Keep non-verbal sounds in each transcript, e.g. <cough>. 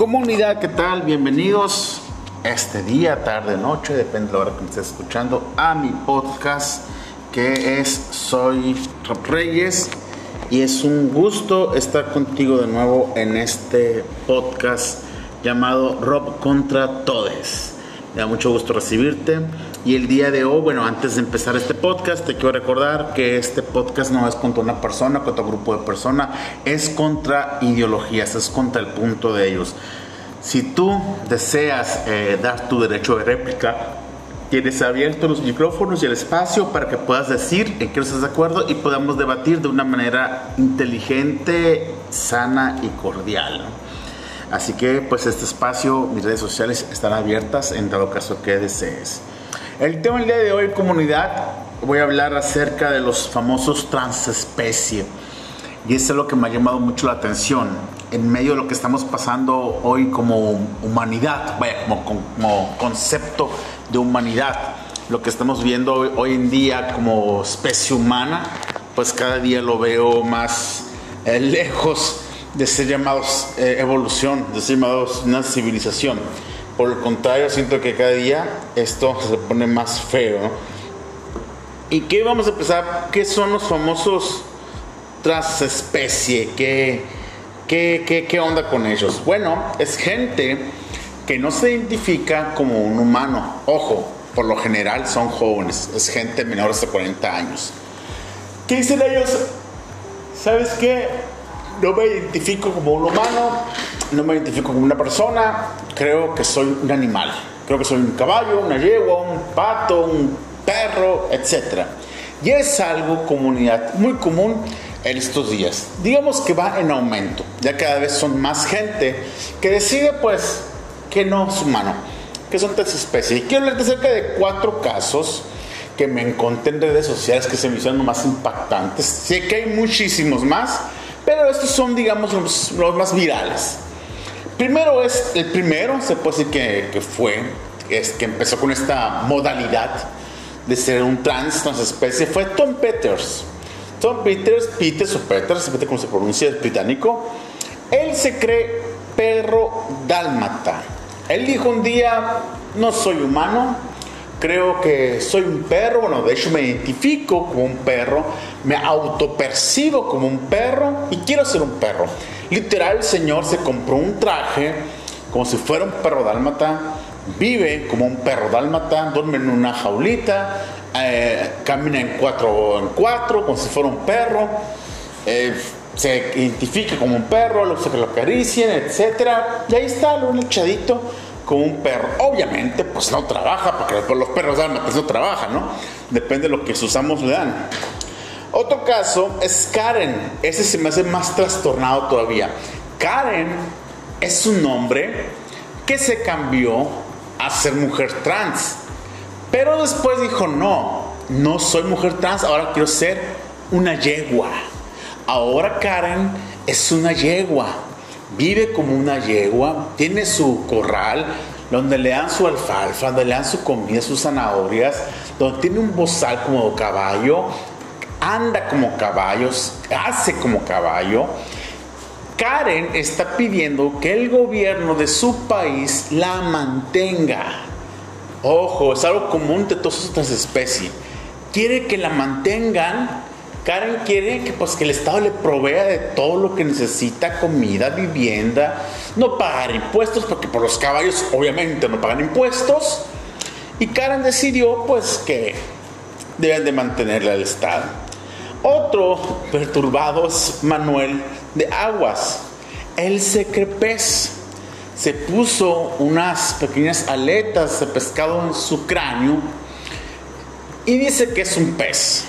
Comunidad, ¿qué tal? Bienvenidos este día, tarde, noche, depende de la hora que me estés escuchando, a mi podcast que es Soy Rob Reyes y es un gusto estar contigo de nuevo en este podcast llamado Rob contra Todes. Me da mucho gusto recibirte. Y el día de hoy, bueno, antes de empezar este podcast, te quiero recordar que este podcast no es contra una persona, contra un grupo de personas, es contra ideologías, es contra el punto de ellos. Si tú deseas eh, dar tu derecho de réplica, tienes abiertos los micrófonos y el espacio para que puedas decir en qué estás de acuerdo y podamos debatir de una manera inteligente, sana y cordial. Así que pues este espacio, mis redes sociales están abiertas en dado caso que desees. El tema del día de hoy, comunidad, voy a hablar acerca de los famosos transespecie. Y eso es lo que me ha llamado mucho la atención en medio de lo que estamos pasando hoy como humanidad, vaya, como, concepto de humanidad. Lo que estamos viendo hoy, en día como especie humana, pues cada día lo veo más eh, lejos de ser llamados eh, evolución, de ser llamados una civilización. Por el contrario, siento que cada día esto se pone más feo. ¿Y qué vamos a empezar? ¿Qué son los famosos transespecie? ¿Qué, qué, qué, qué onda con ellos? Bueno, es gente que no se identifica como un humano. Ojo, por lo general son jóvenes, es gente menor de 40 años. ¿Qué dicen ellos? ¿Sabes qué? No me identifico como un humano, no me identifico como una persona, creo que soy un animal. Creo que soy un caballo, una yegua, un pato, un perro, etc. Y es algo comunidad muy común en estos días. Digamos que va en aumento. Ya cada vez son más gente que decide pues que no es humano, que son tres especies. Y quiero hablarte acerca de cuatro casos que me encontré en redes sociales que se me hicieron más impactantes. Sé que hay muchísimos más, pero estos son, digamos, los, los más virales. Primero es, el primero se puede decir que, fue, es que empezó con esta modalidad de ser un trans, especie, fue Tom Peters. Tom Peters, Peters o Peters, depende cómo se pronuncia, es británico. Él se cree perro dálmata. Él dijo un día, no soy humano, creo que soy un perro, bueno, de hecho me identifico como un perro, me autopercibo como un perro y quiero ser un perro. Literal, el señor se compró un traje como si fuera un perro dálmata, vive como un perro dálmata, duerme en una jaulita, eh, camina en cuatro en cuatro, como si fuera un perro, eh, se identifica como un perro, lo que lo acaricien, etc. Y ahí está, lo echadito como un perro. Obviamente, pues no trabaja, porque los perros dálmatas no trabajan, ¿no? Depende de lo que sus amos le dan. Otro caso es Karen. Ese se me hace más trastornado todavía. Karen es un hombre que se cambió a ser mujer trans. Pero después dijo, no, no soy mujer trans, ahora quiero ser una yegua. Ahora Karen es una yegua. Vive como una yegua, tiene su corral, donde le dan su alfalfa, donde le dan su comida, sus zanahorias, donde tiene un bozal como caballo, anda como caballos, hace como caballo. Karen está pidiendo que el gobierno de su país la mantenga. Ojo, es algo común de todas estas especies. Quiere que la mantengan. Karen quiere que, pues, que el Estado le provea de todo lo que necesita, comida, vivienda, no pagar impuestos, porque por los caballos obviamente no pagan impuestos. Y Karen decidió pues que deben de mantenerla al Estado. Otro perturbado es Manuel de Aguas. Él se cree pez. Se puso unas pequeñas aletas de pescado en su cráneo y dice que es un pez,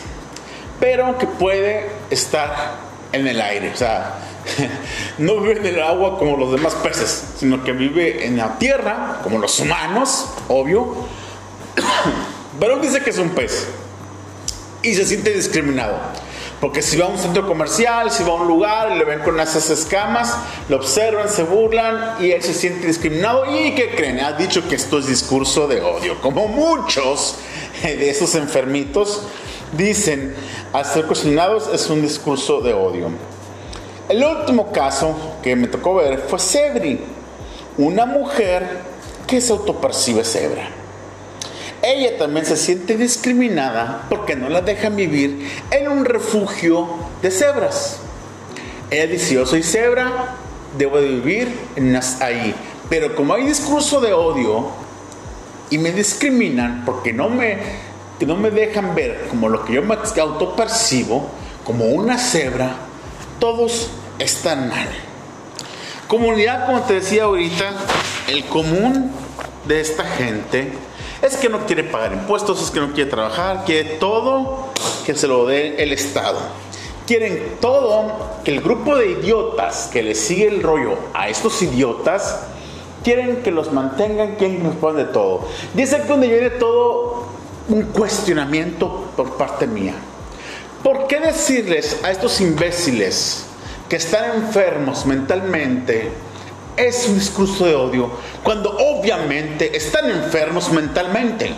pero que puede estar en el aire. O sea, <laughs> no vive en el agua como los demás peces, sino que vive en la tierra, como los humanos, obvio. <coughs> Pero dice que es un pez y se siente discriminado. Porque si va a un centro comercial, si va a un lugar le ven con esas escamas, lo observan, se burlan y él se siente discriminado. ¿Y qué creen? Ha dicho que esto es discurso de odio. Como muchos de esos enfermitos dicen, al ser cuestionados es un discurso de odio. El último caso que me tocó ver fue Cedri. una mujer que se autopercibe cebra. Ella también se siente discriminada porque no la dejan vivir en un refugio de cebras. Ella dice, yo soy cebra, debo de vivir ahí. Pero como hay discurso de odio y me discriminan porque no me, no me dejan ver como lo que yo me autopercibo, como una cebra, todos están mal. Comunidad, como te decía ahorita, el común de esta gente es que no quiere pagar impuestos, es que no quiere trabajar, quiere todo que se lo dé el Estado. Quieren todo que el grupo de idiotas que le sigue el rollo a estos idiotas, quieren que los mantengan, quien nos responde de todo. Es aquí donde viene todo un cuestionamiento por parte mía. ¿Por qué decirles a estos imbéciles que están enfermos mentalmente es un discurso de odio cuando obviamente están enfermos mentalmente?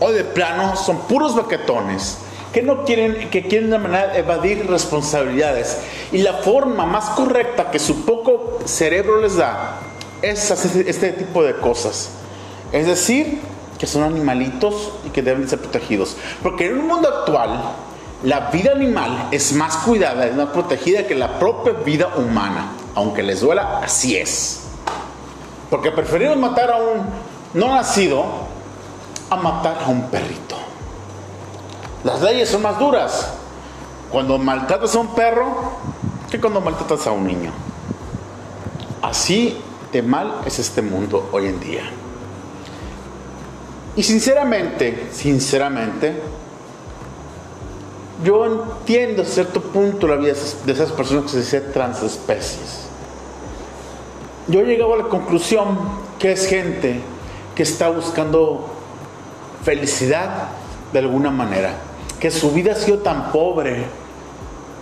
O de plano son puros baquetones que no quieren, que quieren de manera evadir responsabilidades. Y la forma más correcta que su poco cerebro les da es hacer este tipo de cosas. Es decir, que son animalitos y que deben ser protegidos. Porque en un mundo actual, la vida animal es más cuidada, es más protegida que la propia vida humana. Aunque les duela, así es. Porque preferimos matar a un no nacido a matar a un perrito. Las leyes son más duras cuando maltratas a un perro que cuando maltratas a un niño. Así de mal es este mundo hoy en día. Y sinceramente, sinceramente, yo entiendo a cierto punto la vida de esas personas que se dicen transespecies. Yo he llegado a la conclusión que es gente que está buscando felicidad de alguna manera, que su vida ha sido tan pobre,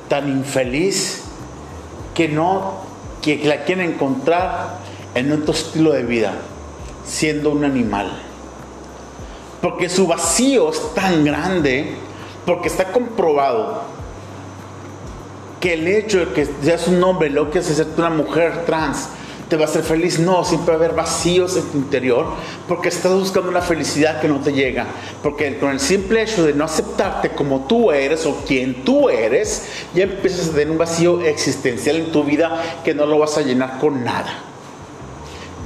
tan infeliz, que no, que la quieren encontrar en otro estilo de vida, siendo un animal. Porque su vacío es tan grande, porque está comprobado que el hecho de que seas un hombre, lo que es ser una mujer trans, te va a hacer feliz. No, siempre va a haber vacíos en tu interior porque estás buscando una felicidad que no te llega. Porque con el simple hecho de no aceptarte como tú eres o quien tú eres, ya empiezas a tener un vacío existencial en tu vida que no lo vas a llenar con nada.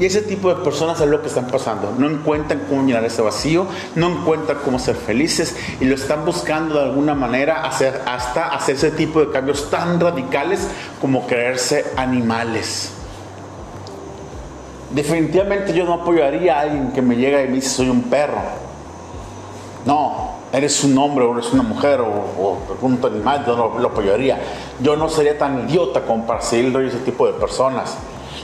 Y ese tipo de personas es lo que están pasando. No encuentran cómo llenar ese vacío, no encuentran cómo ser felices y lo están buscando de alguna manera hacer, hasta hacer ese tipo de cambios tan radicales como creerse animales. Definitivamente yo no apoyaría a alguien que me llega y me dice soy un perro. No, eres un hombre o eres una mujer o, o un animal, yo no lo apoyaría. Yo no sería tan idiota como para seguir ese tipo de personas.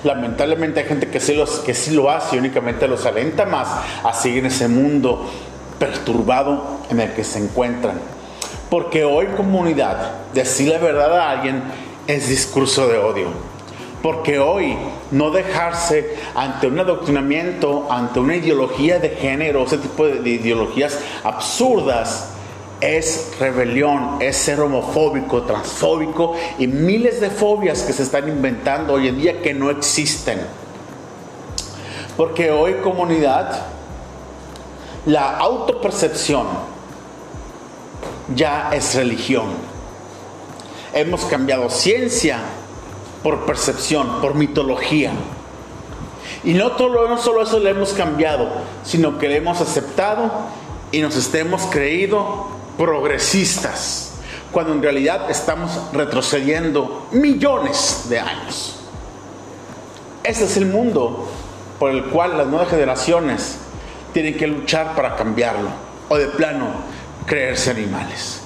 Lamentablemente hay gente que sí, lo hace y únicamente los alenta más a seguir ese mundo perturbado en el que se encuentran. Porque hoy comunidad, decir la verdad a alguien es discurso de odio. Porque hoy no dejarse ante un adoctrinamiento, ante una ideología de género, ese tipo de ideologías absurdas, es rebelión, es ser homofóbico, transfóbico y miles de fobias que se están inventando hoy en día que no existen. Porque hoy comunidad, la autopercepción ya es religión. Hemos cambiado ciencia por percepción, por mitología. Y no, no solo eso lo hemos cambiado, sino que lo hemos aceptado y nos hemos creído progresistas, cuando en realidad estamos retrocediendo millones de años. Ese es el mundo por el cual las nuevas generaciones tienen que luchar para cambiarlo, o de plano, creerse animales.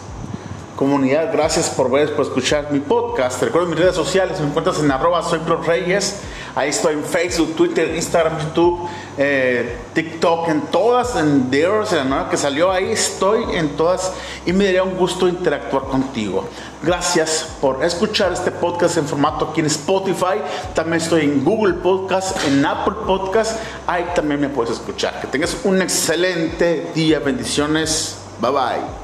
Comunidad, gracias por ver, por escuchar mi podcast. Recuerda mis redes sociales, me encuentras en arroba soy Reyes. Ahí estoy en Facebook, Twitter, Instagram, YouTube, eh, TikTok, en todas, en Dears, en la nueva que salió, ahí estoy en todas y me daría un gusto interactuar contigo. Gracias por escuchar este podcast en formato aquí en Spotify. También estoy en Google Podcast, en Apple Podcast. Ahí también me puedes escuchar. Que tengas un excelente día. Bendiciones. Bye bye.